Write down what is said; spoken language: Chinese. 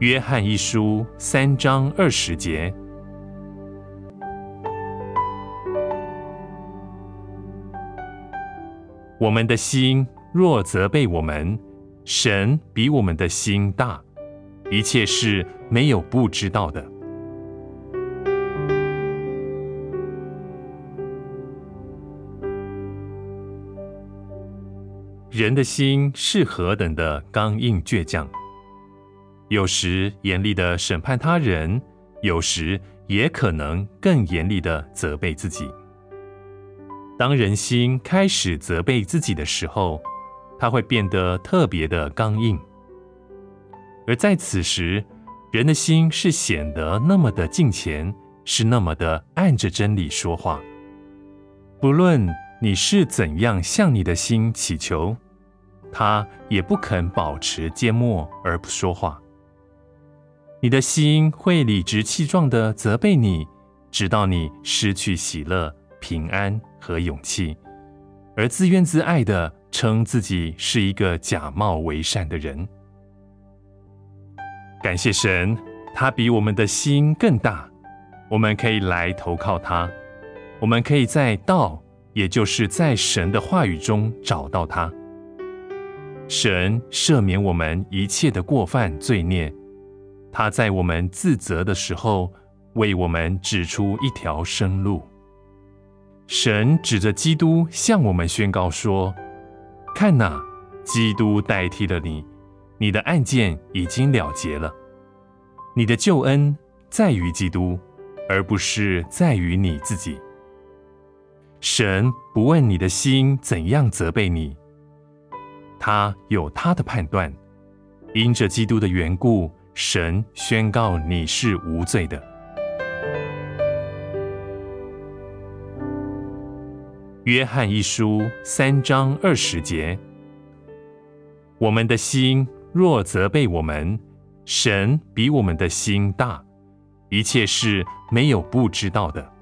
约翰一书三章二十节：我们的心若责备我们，神比我们的心大，一切事没有不知道的。人的心是何等的刚硬倔强，有时严厉的审判他人，有时也可能更严厉的责备自己。当人心开始责备自己的时候，他会变得特别的刚硬；而在此时，人的心是显得那么的敬虔，是那么的按着真理说话。不论你是怎样向你的心祈求。他也不肯保持缄默而不说话。你的心会理直气壮地责备你，直到你失去喜乐、平安和勇气，而自怨自艾地称自己是一个假冒为善的人。感谢神，他比我们的心更大，我们可以来投靠他，我们可以在道，也就是在神的话语中找到他。神赦免我们一切的过犯罪孽，他在我们自责的时候，为我们指出一条生路。神指着基督向我们宣告说：“看哪，基督代替了你，你的案件已经了结了。你的救恩在于基督，而不是在于你自己。神不问你的心怎样责备你。”他有他的判断，因着基督的缘故，神宣告你是无罪的。约翰一书三章二十节：我们的心若责备我们，神比我们的心大，一切事没有不知道的。